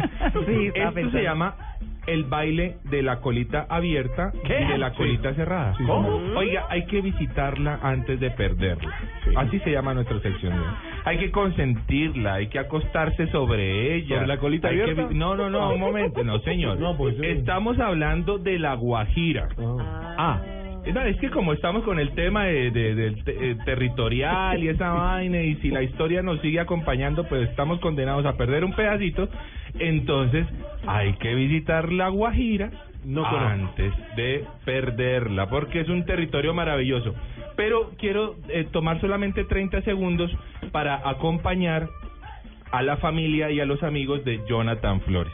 Sí, Esto se llama el baile de la colita abierta y de la colita cerrada. ¿Cómo? Oiga, hay que visitarla antes de perderla. Así se llama nuestra sección. ¿no? Hay que consentirla, hay que acostarse sobre ella. ¿Sobre la colita Hay que abierta? vi- no, no, no, un momento, no, señor. No, pues. Estamos hablando de la Guajira. Ah. No, es que como estamos con el tema de, eh, territorial y esa vaina, y si la historia nos sigue acompañando, pues estamos condenados a perder un pedacito. Entonces, hay que visitar la Guajira No antes de perderla, porque es un territorio maravilloso. Pero quiero eh, tomar solamente 30 segundos para acompañar a la familia y a los amigos de Jonathan Flores.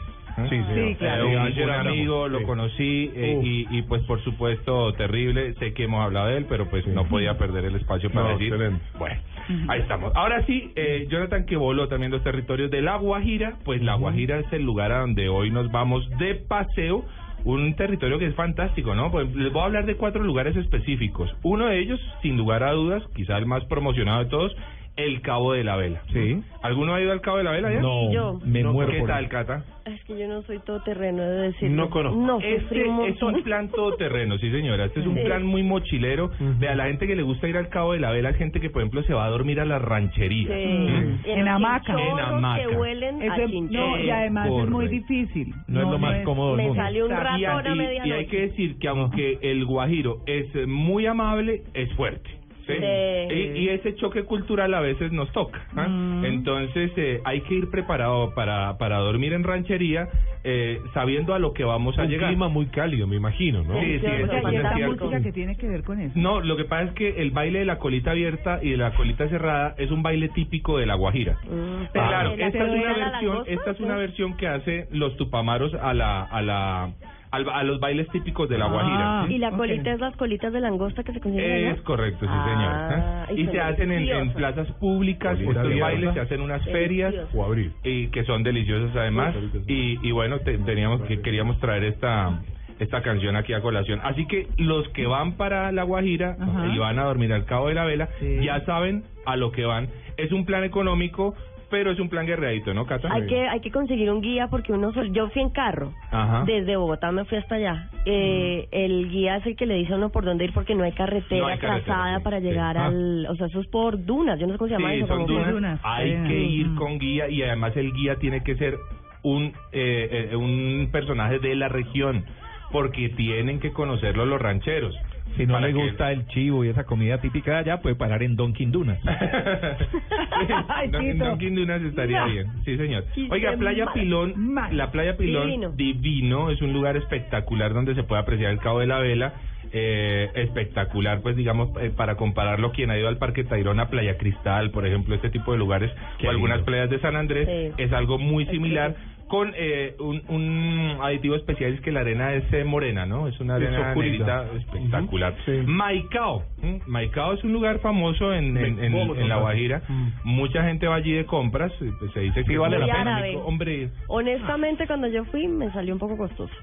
Sí. Sí, claro. Eh, un ayer amigo, lo conocí eh, y, y pues por supuesto terrible, sé que hemos hablado de él, pero pues Sí. no podía perder el espacio para No, decir. excelente. Bueno, ahí estamos. Ahora sí, eh, Jonathan que voló también los territorios de La Guajira, pues La Guajira es el lugar a donde hoy nos vamos de paseo. Un territorio que es fantástico, ¿no? Pues les voy a hablar de cuatro lugares específicos. Uno de ellos, sin lugar a dudas, quizá el más promocionado de todos, el Cabo de la Vela. Sí. ¿Alguno ha ido al Cabo de la Vela ya? No, Yo. me No, muero ¿Qué por tal, él. Cata? Es que yo no soy todoterreno, he de decir. No conozco. No, Este es un plan todoterreno, sí señora. Este es un Sí. plan muy mochilero. Vea, la gente que le gusta ir al Cabo de la Vela es gente que, por ejemplo, se va a dormir a la ranchería. Sí. ¿Mm? En hamaca. En hamaca. que huelen a chinchorro. no, y además es muy difícil. No es lo más cómodo del Me salió un Exacto. Y, a- a y- y hay que decir que aunque el guajiro es muy amable, es fuerte. ¿Sí? Sí. Y, y ese choque cultural a veces nos toca. ¿ah? Mm. Entonces eh, hay que ir preparado para, para dormir en ranchería, eh, sabiendo a lo que vamos a Un llegar. clima muy cálido, me imagino, ¿no? Sí, sí, eso pues es música que tiene que ver con eso. No, lo que pasa es que el baile de la colita abierta y de la colita cerrada es un baile típico de la Guajira. Mm, ah, claro, ¿la esta es una versión, esta es una versión que hace los tupamaros a la a la al- a los bailes típicos de la Ah. Guajira. ¿sí? Y la colita es las colitas de langosta que se consiguen allá? Es correcto, sí Ah, señor. y se hacen en, en deliciosas. plazas públicas, Colita estos bailes se hacen en unas ferias. O abril. y que son deliciosos además y, y bueno te- teníamos que queríamos traer esta esta canción aquí a colación así que los que van para la Guajira Ajá. y van a dormir al Cabo de la Vela Sí. ya saben a lo que van es un plan económico pero es un plan guerreadito no Cata Hay que, hay que conseguir un guía porque uno sol- yo fui en carro Ajá. desde Bogotá me fui hasta allá eh, el guía es el que le dice a uno por dónde ir porque no hay carretera, No hay carretera, trazada sí, para llegar Ah. al o sea eso es por dunas yo no sé cómo se llama Sí, eso son como- dunas. dunas. Hay Eh, que ir mm. con guía y además el guía tiene que ser un eh, eh, un personaje de la región porque tienen que conocerlo los rancheros. Si no le que- gusta el chivo y esa comida típica de allá, puede parar en Donkin Dunas. Ay, Don- Tito. Donkin Dunas estaría No. bien, sí señor. Sí, Oiga, Playa mal. Pilón, Mal. la Playa Pilón Divino. divino, es un lugar espectacular donde se puede apreciar el Cabo de la Vela, eh, espectacular, pues digamos, eh, para compararlo, quien ha ido al Parque Tayrona, Playa Cristal, por ejemplo, este tipo de lugares, Qué o algunas lindo. playas de San Andrés, Sí. es algo muy similar. Con eh, un, un aditivo especial es que la arena es eh, morena, ¿no? Es una Es arena negrita espectacular. Sí. Maicao. ¿M? Maicao es un lugar famoso en, en, en- ¿Cómo en la? Guajira. Mm. Mucha gente va allí de compras. pues, se dice que Sí, vale la pena. Hombre, honestamente cuando yo fui me salió un poco costoso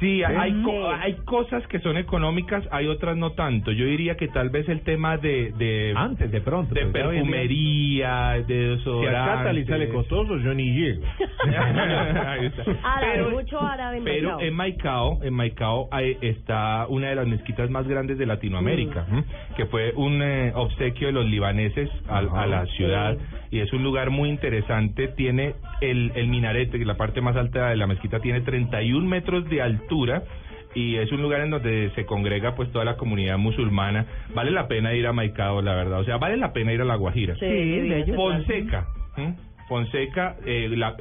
sí, hay, Sí. co- hay cosas que son económicas, hay otras no tanto. Yo diría que tal vez el tema de, de, Antes, de pronto. de pues, perfumería, de Si a desodorante. Le sale costoso, yo ni llego. Ahí está. Árabe, mucho árabe en pero Maicao. en Maicao, en Maicao hay- está una de las mezquitas más grandes de Latinoamérica, Mm. Que fue un eh, obsequio de los libaneses a, a la ciudad y es un lugar muy interesante. Tiene el, el minarete, que la parte más alta de la mezquita tiene 31 metros de altura. Y es un lugar en donde se congrega pues toda la comunidad musulmana. Vale la pena ir a Maicao, la verdad. O sea, vale la pena ir a La Guajira. Sí. Fonseca. Fonseca, eh, la.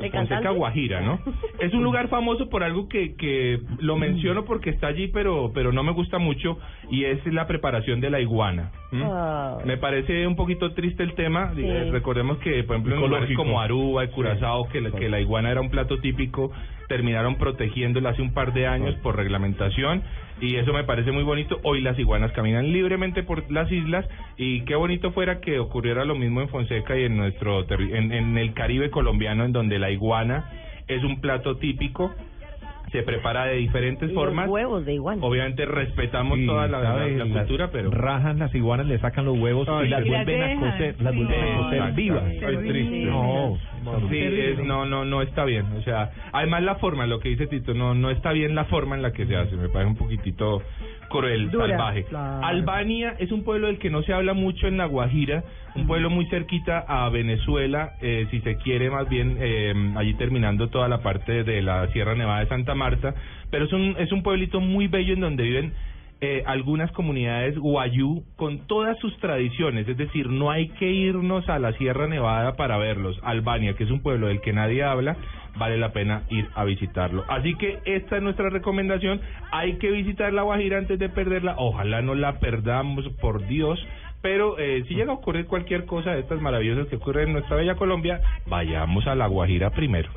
Guajira, ¿no? Es un lugar famoso por algo que, que lo menciono porque está allí, pero, pero no me gusta mucho, y es la preparación de la iguana. Ah. Me parece un poquito triste el tema. Sí. Eh, Recordemos que, por ejemplo, en lugares como Aruba y Curazao, que, la- que la iguana era un plato típico, terminaron protegiéndola hace un par de años por reglamentación y eso me parece muy bonito. Hoy las iguanas caminan libremente por las islas y qué bonito fuera que ocurriera lo mismo en Fonseca y en nuestro terri- en, en el Caribe colombiano en donde la iguana es un plato típico. Se prepara de diferentes Y formas. Los huevos de iguana. Obviamente respetamos Sí, toda la, la- cultura, pero rajan las iguanas, le sacan los huevos Ay, y las vuelven a cocer, las vuelven a cocer vivas. Ay, triste. No, Sí, es, no, no, no está bien. O sea, además la forma, lo que dice Tito, no, no está bien la forma en la que se hace. Me parece un poquitito cruel, Dura, salvaje. claro. Albania es un pueblo del que no se habla mucho en La Guajira, un pueblo muy cerquita a Venezuela, eh, si se quiere más bien, eh, allí terminando toda la parte de la Sierra Nevada de Santa Marta. Pero es un, es un pueblito muy bello en donde viven eh, algunas comunidades guayú con todas sus tradiciones, es decir, no hay que irnos a la Sierra Nevada para verlos. Albania, que es un pueblo del que nadie habla, vale la pena ir a visitarlo. Así que esta es nuestra recomendación, hay que visitar la Guajira antes de perderla, ojalá no la perdamos, por Dios. Pero eh, si llega a ocurrir cualquier cosa de estas maravillosas que ocurren en nuestra bella Colombia, vayamos a la Guajira primero.